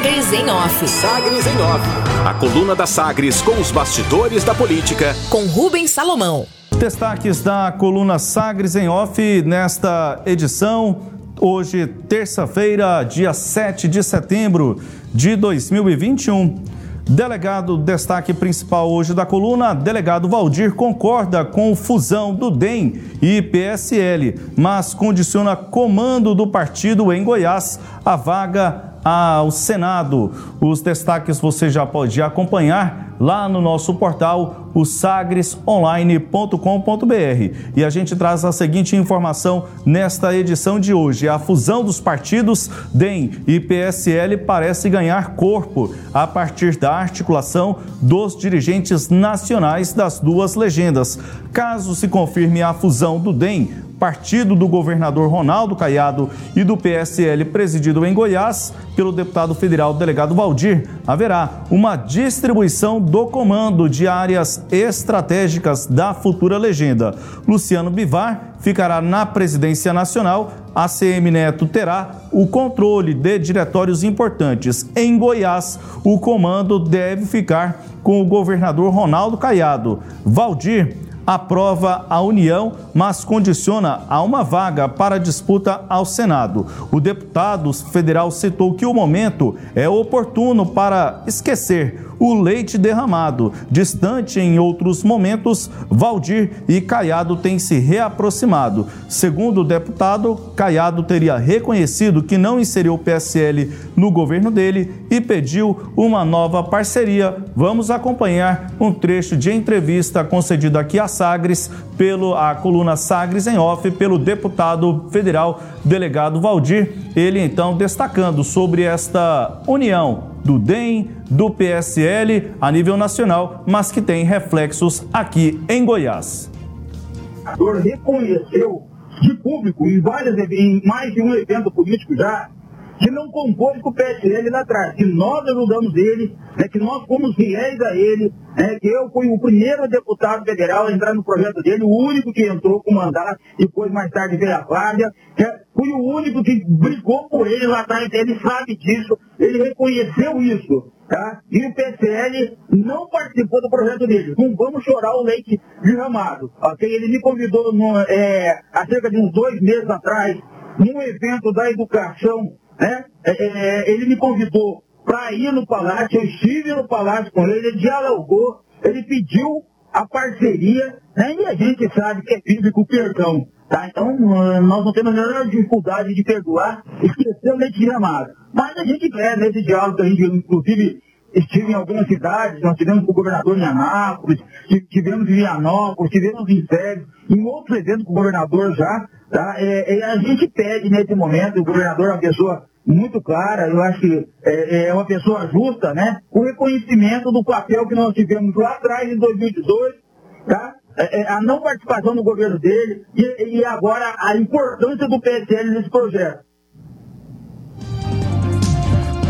Sagres em Off. Sagres em Off. A coluna da Sagres com os bastidores da política. Com Rubens Salomão. Destaques da coluna Sagres em Off nesta edição. Hoje, terça-feira, dia 7 de setembro de 2021. Delegado, destaque principal hoje da coluna, delegado Valdir concorda com fusão do DEM e PSL, mas condiciona comando do partido em Goiás a vaga ao Senado. Os destaques você já pode acompanhar lá no nosso portal, o sagresonline.com.br. E a gente traz a seguinte informação nesta edição de hoje: a fusão dos partidos DEM e PSL parece ganhar corpo a partir da articulação dos dirigentes nacionais das duas legendas. Caso se confirme a fusão do DEM, partido do governador Ronaldo Caiado e do PSL presidido em Goiás pelo deputado federal delegado Valdir, haverá uma distribuição do comando de áreas estratégicas da futura legenda. Luciano Bivar ficará na presidência nacional, a CM Neto terá o controle de diretórios importantes. Em Goiás, o comando deve ficar com o governador Ronaldo Caiado. Valdir aprova a união, mas condiciona a uma vaga para disputa ao Senado. O deputado federal citou que o momento é oportuno para esquecer o leite derramado. Distante em outros momentos, Valdir e Caiado têm se reaproximado. Segundo o deputado, Caiado teria reconhecido que não inseriu o PSL no governo dele e pediu uma nova parceria. Vamos acompanhar um trecho de entrevista concedida aqui a Sagres pelo a coluna Sagres em off pelo deputado federal delegado Valdir. Ele então destacando sobre esta união do DEM, do PSL a nível nacional, mas que tem reflexos aqui em Goiás. O reconheceu de público em, várias, em mais de um evento político já que não compôs com o PSL lá atrás, que nós ajudamos ele, né, que nós fomos fiéis a ele, né, que eu fui o primeiro deputado federal a entrar no projeto dele, o único que entrou com mandato, depois mais tarde veio a Flávia, que fui o único que brigou por ele lá atrás, ele sabe disso, ele reconheceu isso. Tá? E o PSL não participou do projeto dele. Não vamos chorar o leite derramado. Okay? Ele me convidou no, é, há cerca de uns dois meses atrás, num evento da educação né? É, é, é, ele me convidou para ir no palácio, eu estive no palácio com ele, ele dialogou, ele pediu a parceria, né? e a gente sabe que é bíblico o perdão. Tá? Então, uh, nós não temos a menor dificuldade de perdoar, esquecer o leite amado. Mas a gente quer, nesse diálogo a gente, inclusive, estive em algumas cidades, nós tivemos com o governador em Anápolis, tivemos em Vianópolis, tivemos em Sérgio, em outros eventos com o governador já, tá? É, é, a gente pede nesse momento, o governador é uma pessoa muito clara, eu acho que é, é, uma pessoa justa, né? O reconhecimento do papel que nós tivemos lá atrás, em 2018, tá? É, é, a não participação do governo dele e, e agora a importância do PSL nesse projeto.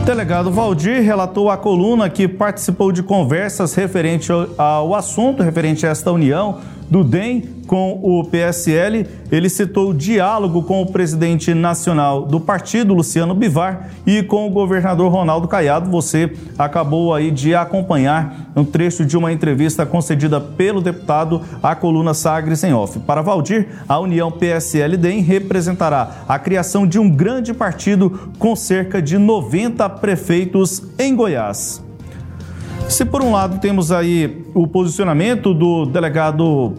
O delegado Valdir relatou à coluna que participou de conversas referente ao assunto, referente a esta união do DEM com o PSL. Ele citou o diálogo com o presidente nacional do partido, Luciano Bivar, e com o governador Ronaldo Caiado. Você acabou aí de acompanhar um trecho de uma entrevista concedida pelo deputado à coluna Sagres em Off. Para Valdir, a união PSL-DEM representará a criação de um grande partido com cerca de 90 prefeitos em Goiás. Se por um lado temos aí o posicionamento do delegado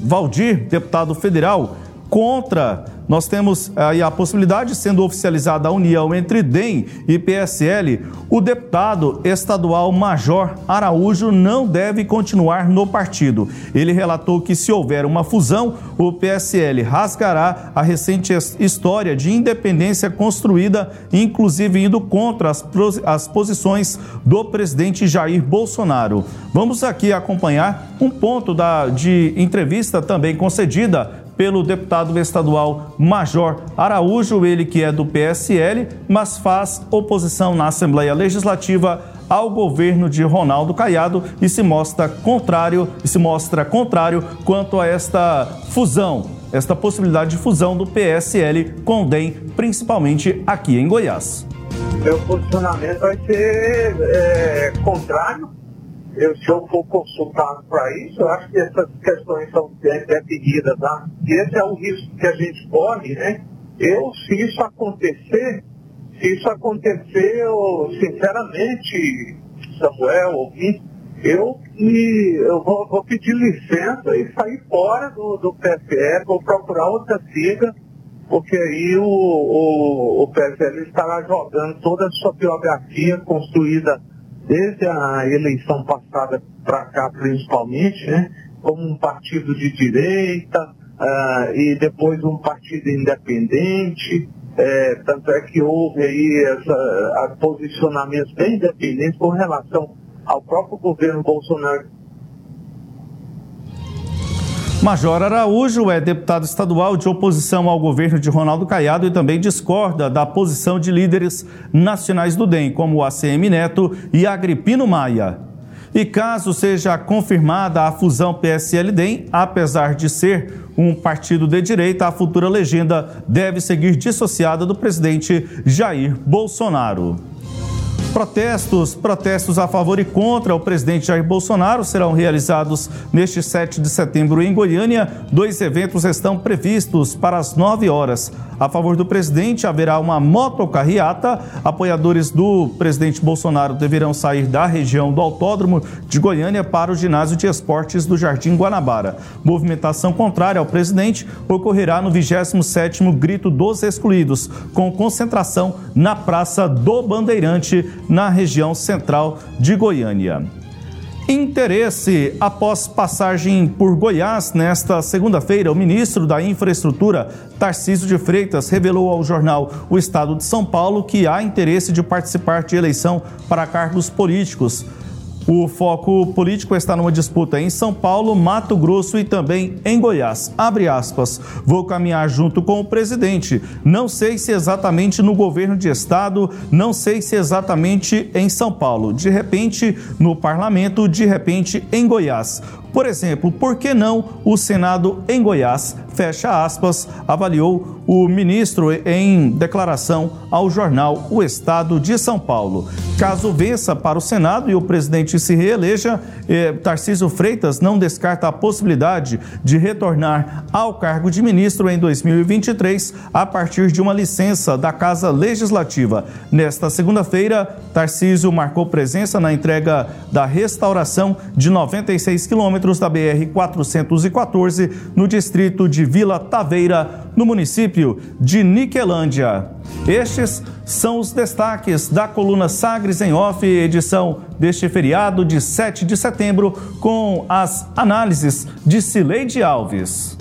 Valdir, deputado federal, contra nós temos aí a possibilidade, sendo oficializada a união entre DEM e PSL, o deputado estadual Major Araújo não deve continuar no partido. Ele relatou que se houver uma fusão, o PSL rasgará a recente história de independência construída, inclusive indo contra as, as posições do presidente Jair Bolsonaro. Vamos aqui acompanhar um ponto da, de entrevista também concedida pelo deputado estadual Major Araújo, ele que é do PSL, mas faz oposição na Assembleia Legislativa ao governo de Ronaldo Caiado e se mostra contrário e se mostra contrário quanto a esta fusão, esta possibilidade de fusão do PSL com o DEM, principalmente aqui em Goiás. Meu posicionamento vai ser é, contrário. Eu, se eu for consultado para isso, eu acho que essas questões são definidas. Tá? E esse é o risco que a gente corre, né? Eu, se isso acontecer, se isso acontecer, eu, sinceramente, Samuel, ouvinte, eu, e, eu vou, vou, pedir licença e sair fora do, do vou procurar outra sigla, porque aí o, o, o estará jogando toda a sua biografia construída desde a eleição passada para cá, principalmente, né, como um partido de direita, uh, e depois um partido independente, é, tanto é que houve aí posicionamentos bem independentes com relação ao próprio governo Bolsonaro. Major Araújo é deputado estadual de oposição ao governo de Ronaldo Caiado e também discorda da posição de líderes nacionais do DEM, como o ACM Neto e Agripino Maia. E caso seja confirmada a fusão PSL-DEM, apesar de ser um partido de direita, a futura legenda deve seguir dissociada do presidente Jair Bolsonaro. Protestos, protestos a favor e contra o presidente Jair Bolsonaro serão realizados neste 7 de setembro em Goiânia. Dois eventos estão previstos para as 9 horas. A favor do presidente haverá uma motocarreata. Apoiadores do presidente Bolsonaro deverão sair da região do Autódromo de Goiânia para o ginásio de esportes do Jardim Guanabara. Movimentação contrária ao presidente ocorrerá no 27º Grito dos Excluídos, com concentração na Praça do Bandeirante na região central de Goiânia. Interesse. Após passagem por Goiás nesta segunda-feira, o ministro da Infraestrutura, Tarcísio de Freitas, revelou ao jornal O Estado de São Paulo que há interesse de participar de eleição para cargos políticos. O foco político está numa disputa em São Paulo, Mato Grosso e também em Goiás. Abre aspas. Vou caminhar junto com o presidente. Não sei se exatamente no governo de estado, não sei se exatamente em São Paulo. De repente no parlamento, de repente em Goiás. Por exemplo, por que não o Senado em Goiás, fecha aspas, avaliou o ministro em declaração ao jornal O Estado de São Paulo. Caso vença para o Senado e o presidente se reeleja, eh, Tarcísio Freitas não descarta a possibilidade de retornar ao cargo de ministro em 2023 a partir de uma licença da Casa Legislativa. Nesta segunda-feira, Tarcísio marcou presença na entrega da restauração de 96 quilômetros quilômetros da BR-414, no distrito de Vila Taveira, no município de Niquelândia. Estes são os destaques da coluna Sagres em Off, edição deste feriado de 7 de setembro, com as análises de Cileide Alves.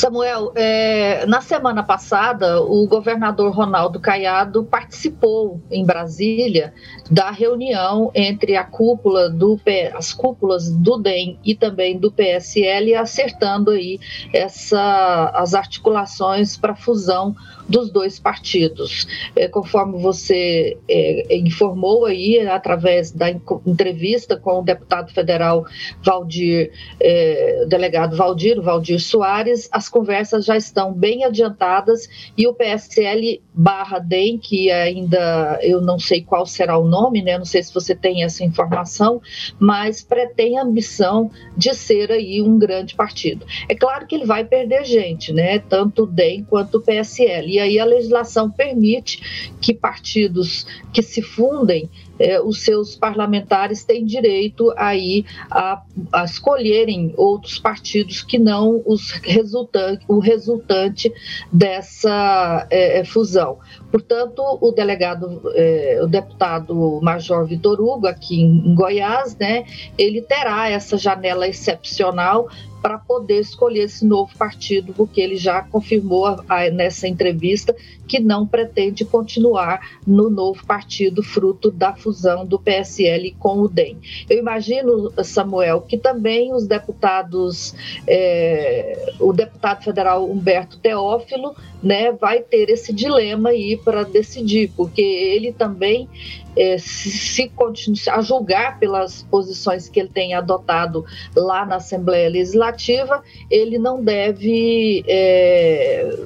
Samuel, é, na semana passada, o governador Ronaldo Caiado participou em Brasília da reunião entre a cúpula do as cúpulas do DEM e também do PSL, acertando aí essa, as articulações para fusão dos dois partidos. É, conforme você é, informou aí, através da entrevista com o deputado federal Valdir, é, delegado Valdir, Valdir Soares, as conversas já estão bem adiantadas e o PSL barra DEM, que ainda eu não sei qual será o nome, né? não sei se você tem essa informação, mas pretém a ambição de ser aí um grande partido. É claro que ele vai perder gente, né? tanto DEM quanto o PSL, e aí a legislação permite que partidos que se fundem é, os seus parlamentares têm direito aí a, a, escolherem outros partidos que não os resultante, o resultante dessa é, é, fusão. Portanto, o delegado, é, o deputado Major Vitor Hugo, aqui em, em Goiás, né, ele terá essa janela excepcional para poder escolher esse novo partido, porque ele já confirmou a, a, nessa entrevista que não pretende continuar no novo partido, fruto da fusão do PSL com o DEM. Eu imagino, Samuel, que também os deputados, é, o deputado federal Humberto Teófilo, né, vai ter esse dilema aí para decidir, porque ele também é, se, se a julgar pelas posições que ele tem adotado lá na Assembleia Legislativa, ele não deve é,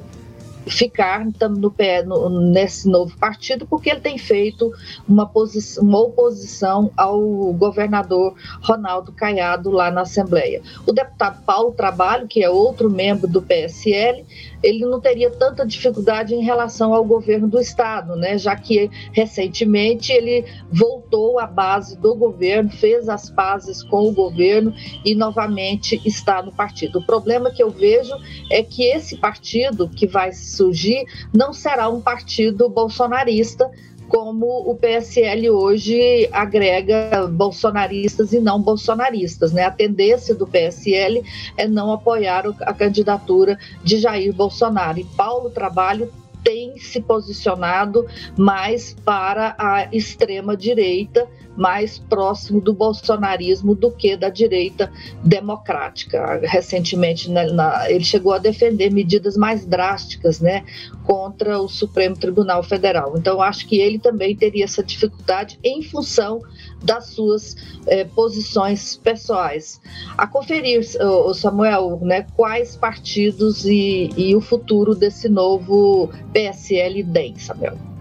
ficar no pé no, nesse novo partido, porque ele tem feito uma, uma oposição ao governador Ronaldo Caiado lá na Assembleia. O deputado Paulo Trabalho, que é outro membro do PSL, ele não teria tanta dificuldade em relação ao governo do estado, né? Já que recentemente ele voltou à base do governo, fez as pazes com o governo e novamente está no partido. O problema que eu vejo é que esse partido que vai surgir não será um partido bolsonarista, como o PSL hoje agrega bolsonaristas e não bolsonaristas. Né? A tendência do PSL é não apoiar a candidatura de Jair Bolsonaro. E Paulo Trabalho tem se posicionado mais para a extrema-direita, mais próximo do bolsonarismo do que da direita democrática. Recentemente, na, na, ele chegou a defender medidas mais drásticas né, contra o Supremo Tribunal Federal. Então, acho que ele também teria essa dificuldade em função das suas eh, posições pessoais. A conferir, o Samuel, né, quais partidos e, e o futuro desse novo PSL-DEM, Samuel.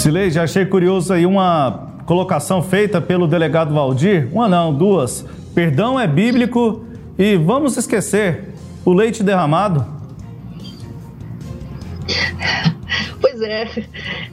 Silei, já achei curioso aí uma colocação feita pelo delegado Valdir. Uma não, duas. Perdão é bíblico e vamos esquecer o leite derramado. É,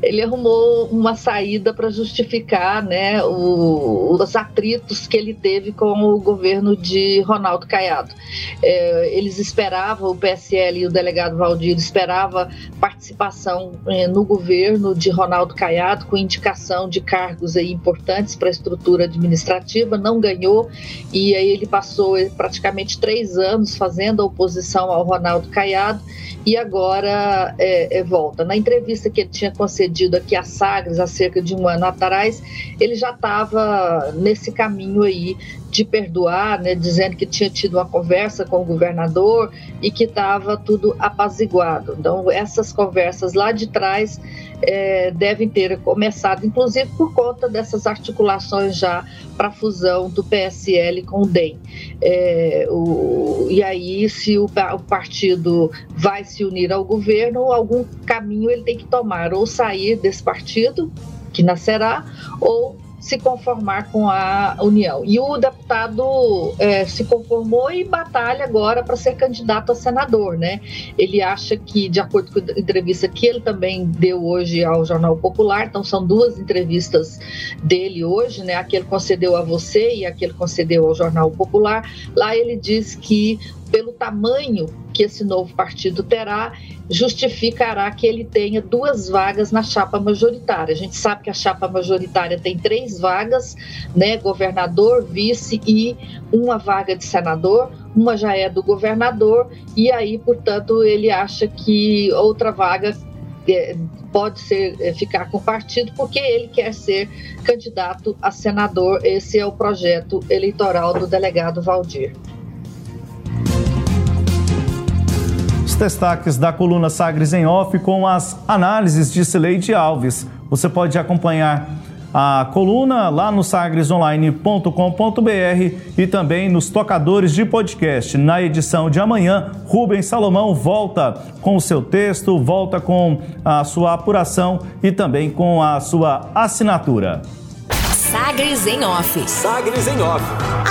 ele arrumou uma saída para justificar né, o, os atritos que ele teve com o governo de Ronaldo Caiado. É, eles esperavam, o PSL e o delegado Valdir esperava participação é, no governo de Ronaldo Caiado com indicação de cargos aí importantes para a estrutura administrativa, não ganhou e aí ele passou praticamente três anos fazendo a oposição ao Ronaldo Caiado e agora é, é, volta. Na entrevista que ele tinha concedido aqui a Sagres há cerca de um ano atrás, ele já estava nesse caminho aí de perdoar, né, dizendo que tinha tido uma conversa com o governador e que estava tudo apaziguado. Então, essas conversas lá de trás é, devem ter começado, inclusive por conta dessas articulações já para a fusão do PSL com o DEM. É, o, e aí, se o, o, partido vai se unir ao governo, algum caminho ele tem que tomar, ou sair desse partido, que nascerá, ou se conformar com a União. E o deputado é, se conformou e batalha agora para ser candidato a senador, né? Ele acha que, de acordo com a entrevista que ele também deu hoje ao Jornal Popular, então são duas entrevistas dele hoje, né? A que ele concedeu a você e a que ele concedeu ao Jornal Popular. Lá ele diz que pelo tamanho que esse novo partido terá, justificará que ele tenha duas vagas na chapa majoritária. A gente sabe que a chapa majoritária tem três vagas, né, governador, vice e uma vaga de senador. Uma já é do governador e aí, portanto, ele acha que outra vaga é, pode ser é, ficar com o partido porque ele quer ser candidato a senador. Esse é o projeto eleitoral do delegado Valdir. Destaques da coluna Sagres em Off com as análises de Cileide Alves. Você pode acompanhar a coluna lá no sagresonline.com.br e também nos tocadores de podcast. Na edição de amanhã, Rubens Salomão volta com o seu texto, volta com a sua apuração e também com a sua assinatura. Sagres em Off. Sagres em Off.